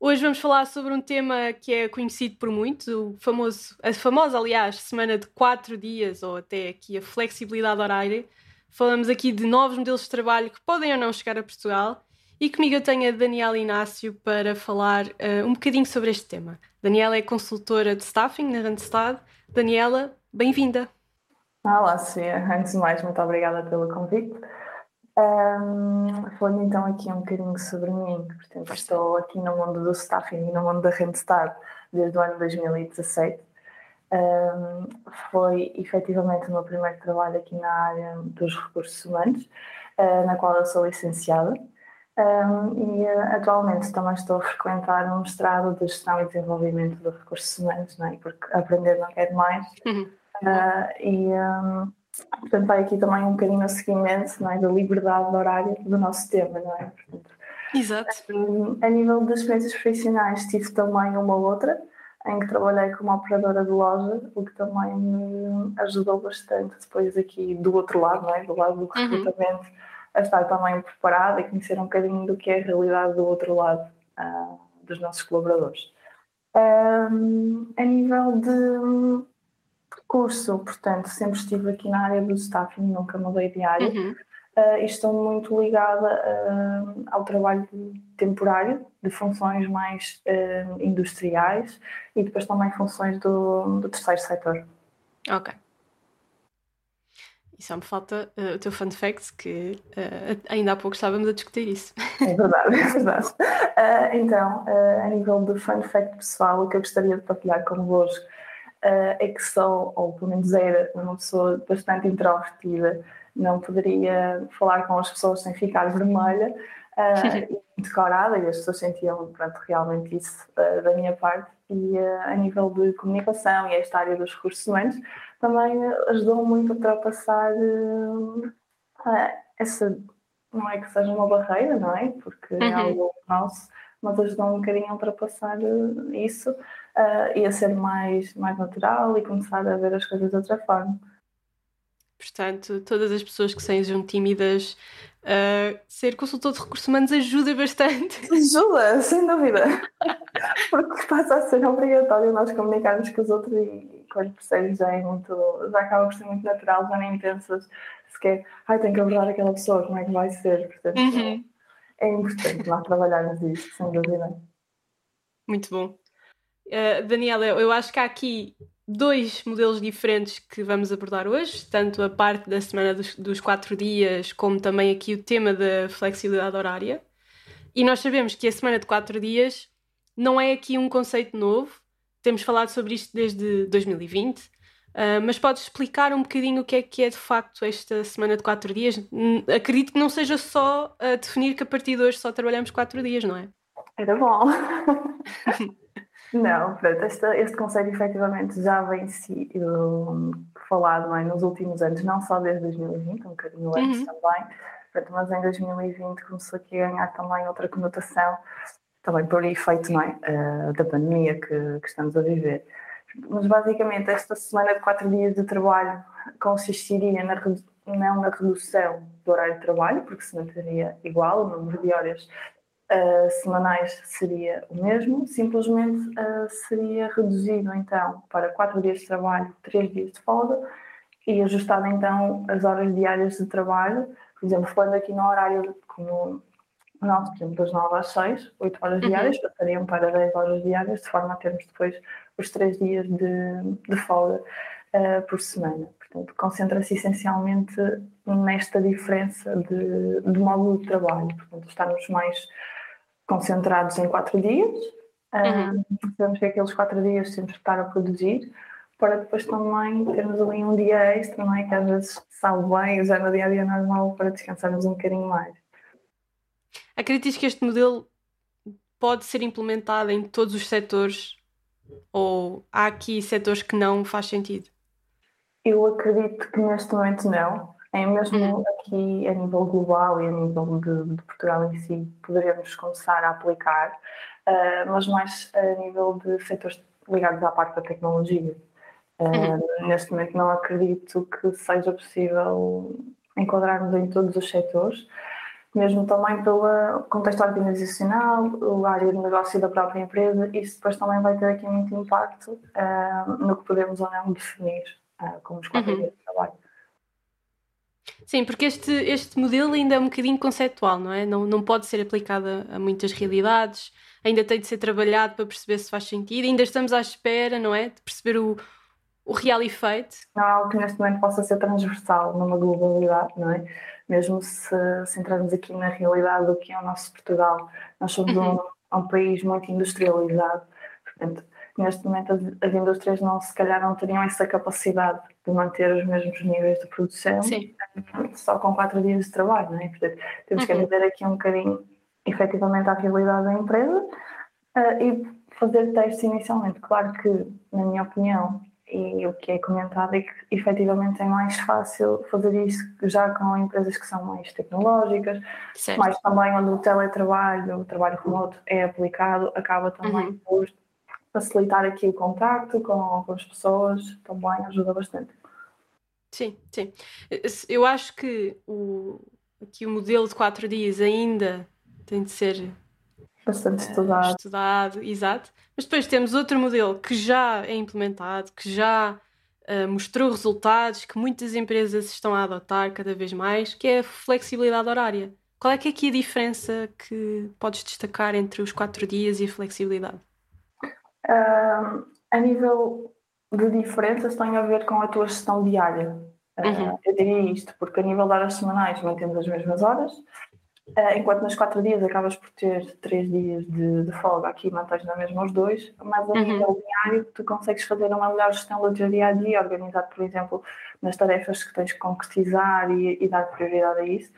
Hoje vamos falar sobre um tema que é conhecido por muitos, o famoso, a famosa, aliás, semana de quatro dias ou até aqui a flexibilidade horária. Falamos aqui de novos modelos de trabalho que podem ou não chegar a Portugal e comigo eu tenho a Daniela Inácio para falar uh, um bocadinho sobre este tema. Daniela é consultora de staffing na Randstad. Daniela, bem-vinda. Olá, Sofia. Antes de mais, muito obrigada pelo convite. Um, falando então aqui um bocadinho sobre mim, portanto, estou aqui no mundo do staffing e no mundo da Randstad desde o ano 2017. Um, foi efetivamente o meu primeiro trabalho aqui na área dos recursos humanos, uh, na qual eu sou licenciada. Um, e uh, atualmente também estou a frequentar um mestrado de gestão e desenvolvimento de recursos humanos, não é? porque aprender não quer mais. Uhum. Uh, e um, Portanto, vai aqui também um bocadinho o seguimento não é, da liberdade horária do nosso tema, não é? Portanto, Exato. Um, a nível das experiências profissionais, tive também uma outra, em que trabalhei como operadora de loja, o que também me ajudou bastante depois aqui do outro lado, não é? do lado do uhum. recrutamento, uhum. a estar também preparada e conhecer um bocadinho do que é a realidade do outro lado uh, dos nossos colaboradores. Um, a nível de curso, portanto, sempre estive aqui na área do staffing, nunca mudei de área. Uhum. Uh, e estou muito ligada uh, ao trabalho temporário, de funções mais uh, industriais e depois também funções do, do terceiro setor. Ok. E só me falta uh, o teu fun fact, que uh, ainda há pouco estávamos a discutir isso. É verdade, é verdade. Uh, então, a nível do fun fact pessoal, o que eu gostaria de partilhar convosco é que sou, ou pelo menos era, uma pessoa bastante introvertida, não poderia falar com as pessoas sem ficar vermelha uh, e decorada, e as pessoas sentiam pronto, realmente isso uh, da minha parte. E uh, a nível de comunicação e esta área dos recursos humanos também ajudou muito a ultrapassar essa, não é que seja uma barreira, não é? Porque é uhum. é algo nosso, mas ajudou um bocadinho a ultrapassar isso uh, ia ser mais, mais natural e começar a ver as coisas de outra forma. Portanto, todas as pessoas que sejam tímidas, uh, ser consultor de recursos humanos ajuda bastante. Ajuda, sem dúvida. Porque passa a ser obrigatório nós comunicarmos com os outros e quando percebes já é muito, já acaba por ser muito natural, já nem pensas sequer, ai, tenho que abordar aquela pessoa, como é que vai ser? Portanto, uhum. É importante nós trabalharmos isto, sem dúvida. Muito bom. Uh, Daniela, eu acho que há aqui dois modelos diferentes que vamos abordar hoje, tanto a parte da semana dos, dos, quatro dias, como também aqui o tema da flexibilidade horária. E nós sabemos que a semana de quatro dias não é aqui um conceito novo, temos falado sobre isto desde 2020, uh, mas podes explicar um bocadinho o que é que é de facto esta semana de quatro dias? Acredito que não seja só a definir que a partir de hoje só trabalhamos quatro dias, não é? Era bom. Não, pronto, este, este conceito efetivamente já vem sido falado é, nos últimos anos, não só desde 2020, um bocadinho antes uhum. também, pronto, mas em 2020 começou aqui a ganhar também outra conotação, também por efeito não é, uh, da pandemia que, que, estamos a viver. Mas basicamente esta semana de quatro dias de trabalho consistiria na, não na redução do horário de trabalho, porque se manteria igual o número de horas uh, semanais seria o mesmo, simplesmente uh, seria reduzido então para quatro dias de trabalho, três dias de folga e ajustado então as horas diárias de trabalho, por exemplo, falando aqui no horário como nós temos das 9 às 6, 8 horas uhum. diárias, passariam para 10 horas diárias, de forma a termos depois os 3 dias de, de folga uh, por semana. Portanto, concentra-se essencialmente nesta diferença de, de modo de trabalho. Portanto, estarmos mais concentrados em quatro dias. Uhum. Um, sabemos que aqueles quatro dias temos que estar a produzir para depois também termos ali um dia extra, não é? Que às vezes sabe bem, já no dia a dia normal, para descansarmos um bocadinho mais. Acreditas que este modelo pode ser implementado em todos os setores ou há aqui setores que não faz sentido? Eu acredito que neste momento não. É mesmo uhum. aqui a nível global e a nível de, de Portugal em si, poderíamos começar a aplicar, uh, mas mais a nível de setores ligados à parte da tecnologia. Uh, uhum. Neste momento não acredito que seja possível enquadrarmos em todos os setores, mesmo também pelo contexto organizacional, a área de negócio da própria empresa, isso depois também vai ter aqui muito impacto uh, no que podemos ou não definir uh, como os quatro uhum. de trabalho. Sim, porque este, este modelo ainda é um bocadinho conceptual, não é? Não, não pode ser aplicado a muitas realidades, ainda tem de ser trabalhado para perceber se faz sentido, ainda estamos à espera, não é? De perceber o, o real efeito. Não é algo que neste momento possa ser transversal numa globalidade, não é? Mesmo se, se entrarmos aqui na realidade do que é o nosso Portugal, nós somos uhum. um, um país muito industrializado, portanto, neste momento as, as, indústrias não, se calhar não teriam essa capacidade de manter os mesmos níveis de produção Sim. só com quatro dias de trabalho, não é? Portanto, temos uhum. que ver aqui um bocadinho efetivamente a realidade da empresa uh, e fazer testes inicialmente. Claro que, na minha opinião, e o que é comentado é que efetivamente é mais fácil fazer isso já com empresas que são mais tecnológicas, certo. mas também onde o teletrabalho, o trabalho remoto é aplicado, acaba também uhum. por facilitar aqui o contacto com, com as pessoas, também ajuda bastante. Sim, sim. Eu acho que o, aqui o modelo de quatro dias ainda tem de ser bastante uh, estudado. estudado, exato. Mas depois temos outro modelo que já é implementado, que já uh, mostrou resultados, que muitas empresas estão a adotar cada vez mais, que é a flexibilidade horária. Qual é que é aqui a diferença que podes destacar entre os quatro dias e a flexibilidade? Uh, a nível de diferenças tem a ver com a tua gestão diária. Uhum. Eu diria isto, porque a nível de horas semanais mantemos as mesmas horas, Uh, enquanto nos quatro dias acabas por ter três dias de, de folga, aqui mantens na mesma os dois, mas a uhum. nível diário tu consegues fazer uma melhor gestão do teu dia a dia, organizar, por exemplo, nas tarefas que tens que concretizar e, e dar prioridade a isso.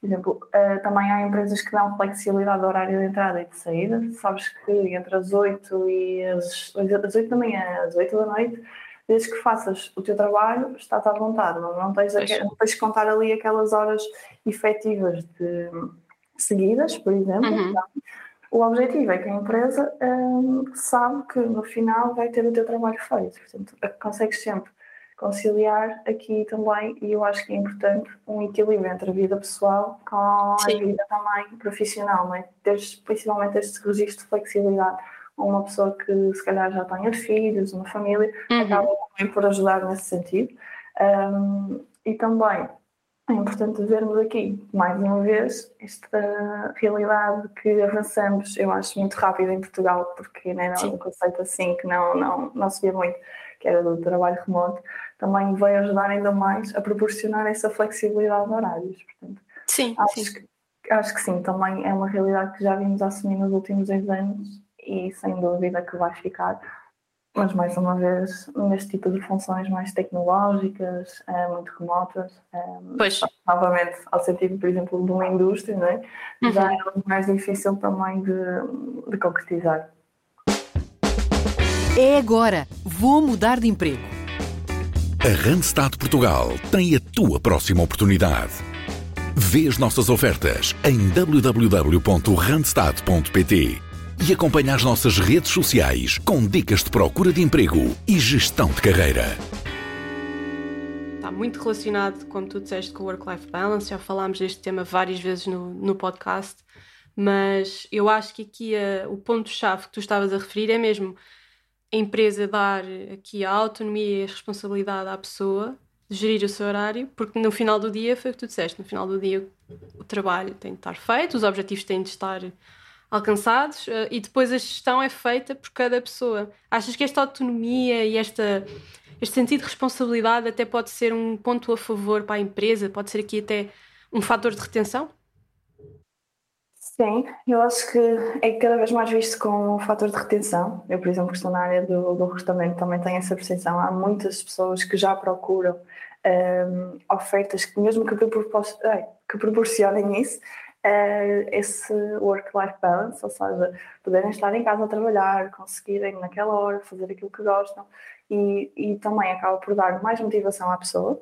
Por exemplo, uh, também há empresas que dão flexibilidade do horário de entrada e de saída. Sabes que entre as 8 e as, as 8 da manhã, às 8 da noite, desde que faças o teu trabalho, estás à vontade, não, não, tens, não tens que contar ali aquelas horas efetivas de seguidas, por exemplo. Uhum. Então, o objetivo é que a empresa hum, sabe que no final vai ter o teu trabalho feito. Portanto, consegues sempre conciliar aqui também, e eu acho que é importante, um equilíbrio entre a vida pessoal com Sim. a vida também profissional, não é? Teres principalmente este registro de flexibilidade uma pessoa que se calhar já tenha filhos, uma família, uhum. acaba também por ajudar nesse sentido. Um, e também é importante vermos aqui, mais uma vez, esta realidade que avançamos, eu acho, muito rápido em Portugal, porque né, não é um conceito assim que não, não, não se via muito, que era do trabalho remoto, também vai ajudar ainda mais a proporcionar essa flexibilidade de horários. Portanto, sim, acho, sim. Que, acho que sim, também é uma realidade que já vimos assumir nos últimos dois anos e sem dúvida que vai ficar. Mas, mais uma vez, neste tipo de funções mais tecnológicas, é, muito remotas, é, pois. novamente, ao sentido, por exemplo, de uma indústria, não é? Uhum. já é mais difícil também de, de concretizar. É agora! Vou mudar de emprego. A Randstad Portugal tem a tua próxima oportunidade. Vê as nossas ofertas em www.randstad.pt e acompanha as nossas redes sociais com dicas de procura de emprego e gestão de carreira. Está muito relacionado, como tu disseste, com o work-life balance. Já falámos deste tema várias vezes no, no podcast, mas eu acho que aqui a, o ponto-chave que tu estavas a referir é mesmo a empresa dar aqui a autonomia e a responsabilidade à pessoa de gerir o seu horário, porque no final do dia foi o que tu disseste, no final do dia o trabalho tem de estar feito, os objetivos têm de estar alcançados uh, e depois a gestão é feita por cada pessoa. Achas que esta autonomia e esta, este sentido de responsabilidade até pode ser um ponto a favor para a empresa? Pode ser aqui até um fator de retenção? Sim, eu acho que é cada vez mais visto como um fator de retenção. Eu, por exemplo, que estou na área do, do recrutamento, também tenho essa percepção. Há muitas pessoas que já procuram um, ehm, ofertas que, mesmo que, que proporcionem isso, é esse work-life balance, ou seja, poderem estar em casa a trabalhar, conseguirem naquela hora fazer aquilo que gostam. e, e também acaba por dar mais motivação à pessoa.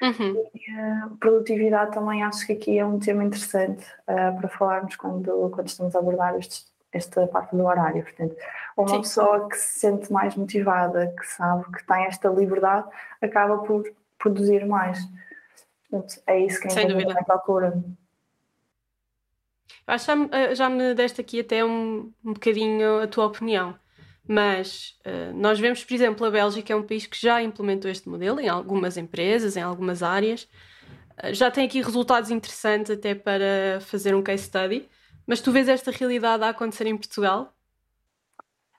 Uhum. E a produtividade também acho que aqui é um tema interessante uh, para falarmos quando, quando estamos a abordar estes, esta parte do horário. Portanto, uma Sim. pessoa que se sente mais motivada, que sabe que tem esta liberdade, acaba por produzir mais. Portanto, é isso que a empresa procura. Acho que já, eh, já me deste aqui até um, um bocadinho a tua opinião. Mas uh, nós vemos, por exemplo, a Bélgica é um país que já implementou este modelo em algumas empresas, em algumas áreas. Uh, já tem aqui resultados interessantes até para fazer um case study. Mas tu vês esta realidade a acontecer em Portugal?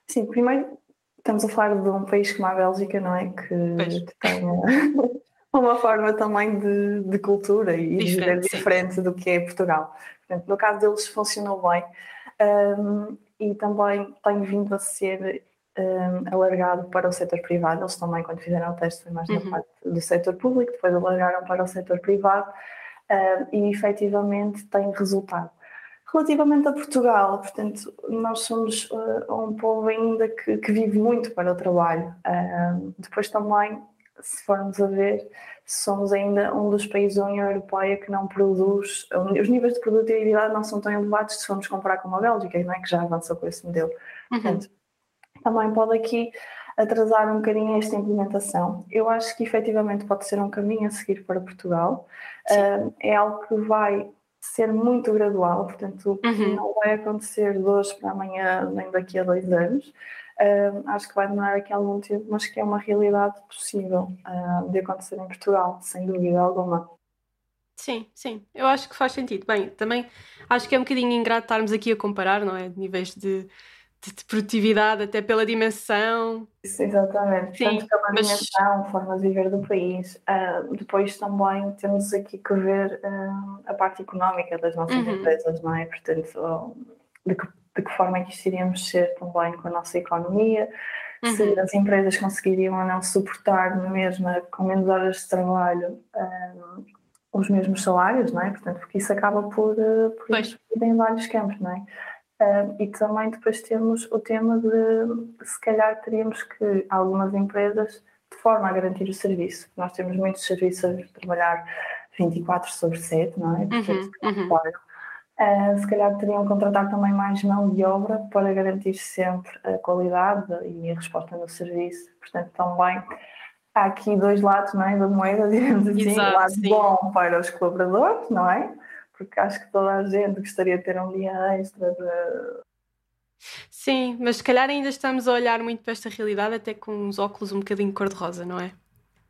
Sim, primeiro estamos a falar de um país como a Bélgica, não é? Que, que tem uma forma também de, de cultura e diferente, de diferente do que é Portugal. Portanto, no caso deles funcionou bem um, e também tem vindo a ser um, alargado para o setor privado. Eles também, quando fizeram o teste, foi mais uhum. na parte do setor público, depois alargaram para o setor privado um, e efetivamente tem resultado. Relativamente a Portugal, portanto, nós somos uh, um povo ainda que, que, vive muito para o trabalho. Uh, depois também, se formos a ver, somos ainda um dos países da União Europeia que não produz, os níveis de produtividade não são tão elevados se formos comparar com a Bélgica, não é? que já avançou com esse modelo. Uhum. Portanto, também pode aqui atrasar um bocadinho esta implementação. Eu acho que efetivamente pode ser um caminho a seguir para Portugal. Uh, é algo que vai ser muito gradual, portanto, uhum. não vai acontecer de hoje para amanhã, nem daqui a dois anos. Uh, acho que vai demorar aqui algum tempo, mas que é uma realidade possível uh, de acontecer em Portugal, sem dúvida alguma. Sim, sim, eu acho que faz sentido. Bem, também acho que é um bocadinho ingrato estarmos aqui a comparar, não é? Níveis de, de, de produtividade, até pela dimensão. Isso, exatamente, sim, tanto pela mas... dimensão, forma de viver do país. Uh, depois também temos aqui que ver a parte económica das nossas uhum. empresas, não é? Portanto, de que de que forma é que isto iríamos ser também com a nossa economia, uhum. se as empresas conseguiriam ou não suportar na mesma, com menos horas de trabalho, um, os mesmos salários, não é? Portanto, porque isso acaba por, eh, por em vários campos, não é? Um, e também depois temos o tema de se calhar teríamos que algumas empresas, de forma a garantir o serviço, nós temos muitos serviços a trabalhar 24 sobre 7, não é? Uhum, uhum. Uh, se calhar teriam que contratar também mais mão de obra para garantir sempre a qualidade e a resposta no serviço. Portanto, também há aqui dois lados não é, da moeda, digamos assim. Exato, o lado sim. bom para os colaboradores, não é? Porque acho que toda a gente gostaria de ter um dia extra de... Sim, mas se calhar ainda estamos a olhar muito para esta realidade até com uns óculos um bocadinho cor-de-rosa, não é?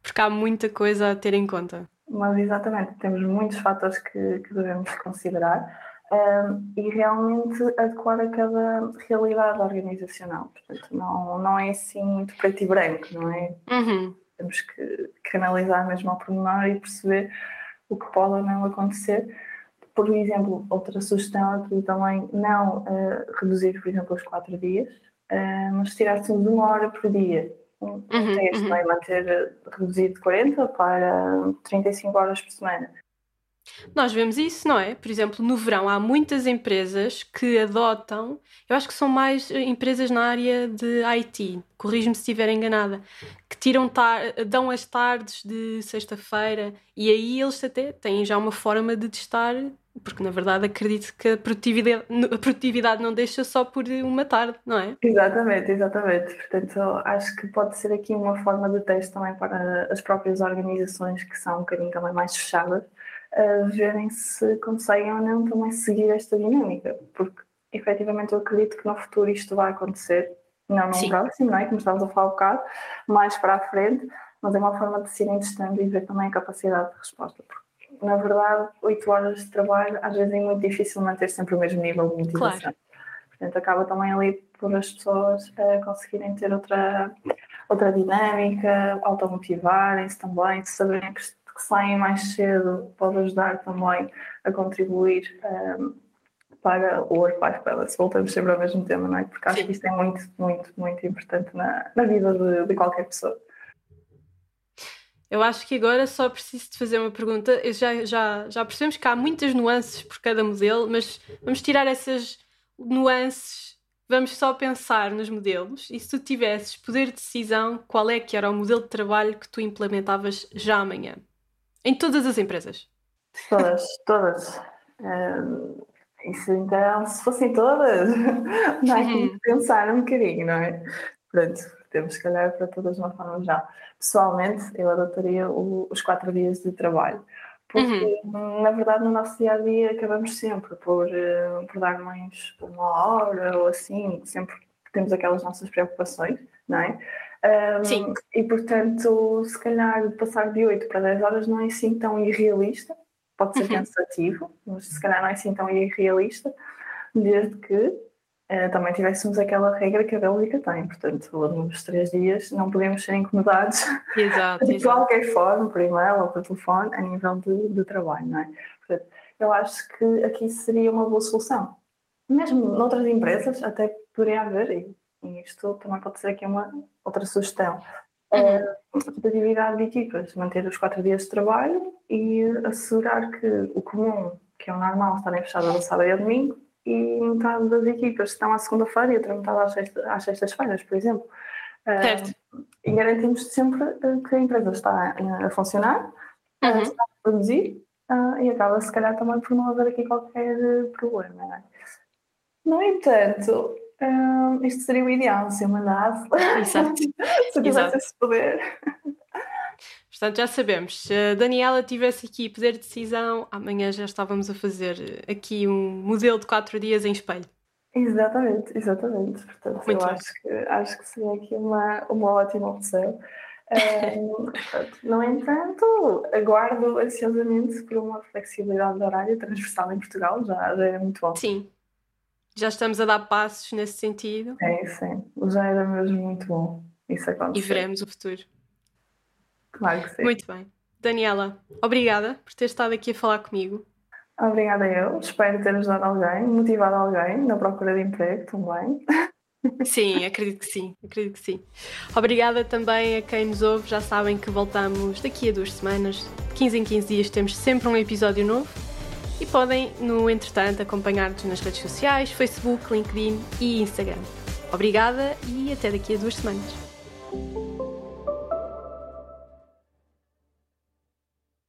Porque há muita coisa a ter em conta. Mas exatamente, temos muitos fatores que, que devemos considerar um, e realmente adequar a cada realidade organizacional. Portanto, não, não é assim muito preto e branco, não é? Uhum. Temos que, que analisar mesmo ao pormenor e perceber o que pode ou não acontecer. Por exemplo, outra sugestão aqui também, não uh, reduzir, por exemplo, os quatro dias, uh, mas tirar-se de uma hora por dia. Um uhum, texto uhum. vai manter reduzido de 40 para 35 horas por semana. Nós vemos isso, não é? Por exemplo, no verão há muitas empresas que adotam, eu acho que são mais eh, empresas na área de IT, corrijo-me se estiver enganada, que tiram dão as tardes de sexta-feira e aí eles até têm já uma forma de testar, porque na verdade acredito que a produtividade, a produtividade não deixa só por uma tarde, não é? Exatamente, exatamente. Portanto, acho que pode ser aqui uma forma de teste também para as próprias organizações que são um bocadinho também mais fechadas a verem se conseguem ou não também seguir esta dinâmica, porque efetivamente eu acredito que no futuro isto vai acontecer, não no próximo, não é? Como estávamos a falar um bocado, mais para a frente, mas é uma forma de se irem testando e ver também a capacidade de resposta. Porque, na verdade, oito horas de trabalho às vezes é muito difícil manter sempre o mesmo nível de motivação. Claro. Portanto, acaba também ali por as pessoas uh, conseguirem ter outra, outra dinâmica, automotivarem-se também, saberem que que saem mais cedo pode ajudar também a contribuir um, para o work-life balance. Voltamos sempre ao mesmo tema, não é? Porque acho que isto é muito, muito, muito importante na, na vida de, de qualquer pessoa. Eu acho que agora só preciso de fazer uma pergunta. Eu já, já, já percebemos que há muitas nuances por cada modelo, mas vamos tirar essas nuances vamos só pensar nos modelos e se tu tivesses poder de decisão, qual é que era o modelo de trabalho que tu implementavas já amanhã? Em todas as empresas? Todas, todas. Um, isso então, se fossem todas, é que uhum. pensar um bocadinho, não é? Pronto, temos se calhar para todas uma forma já. Pessoalmente, eu adotaria o, os quatro dias de trabalho. Porque, uhum. na verdade, no nosso dia a dia acabamos sempre por, uh, por dar mais uma hora ou assim, sempre temos aquelas nossas preocupações, não é? Um, Sim. E, portanto, se calhar passar de 8 para 10 horas não é assim tão irrealista, pode ser uhum. cansativo, mas se calhar não é assim tão irrealista, desde que uh, também tivéssemos aquela regra que a Bélgica tem. Portanto, nos três dias não podemos ser incomodados exato, de qualquer forma, por e-mail ou por telefone, a nível de, de trabalho, não é? Portanto, eu acho que aqui seria uma boa solução. Mesmo noutras empresas, até poderia haver, isto também pode ser aqui uma outra sugestão, uhum. rotatividade de equipas, manter os quatro dias de trabalho e assegurar que o comum, que é o normal, estarem fechados ao sábado e ao domingo, e metade das equipas estão à segunda-feira e outra metade às, sexta, às sextas-feiras, por exemplo. Certo. Uh, e garantimos sempre que a empresa está a funcionar, uhum. está a produzir uh, e acaba, se calhar, também por não haver aqui qualquer problema. É? No entanto, isto seria o ideal se eu mandasse. Exato. se eu tivesse esse poder. Portanto, já sabemos, se a Daniela tivesse aqui poder de decisão, amanhã já estávamos a fazer aqui um modelo de quatro dias em espelho. Exatamente, exatamente. Portanto, Muito eu acho que, acho que seria aqui uma, uma ótima opção. Um, no entanto, aguardo ansiosamente por uma flexibilidade de horário transversal em Portugal, já, já é muito bom. Sim, já estamos a dar passos nesse sentido. É, sim, já era mesmo muito bom isso acontecer. E veremos o futuro. Claro que sim. Muito bem. Daniela, obrigada por ter estado aqui a falar comigo. Obrigada eu. Espero ter ajudado alguém, motivado alguém na procura de emprego também. Sim, acredito que sim, acredito que sim. Obrigada também a quem nos ouve. Já sabem que voltamos daqui a duas semanas. De 15 em 15 dias temos sempre um episódio novo. E podem, no entretanto, acompanhar-nos nas redes sociais, Facebook, LinkedIn e Instagram. Obrigada e até daqui a duas semanas.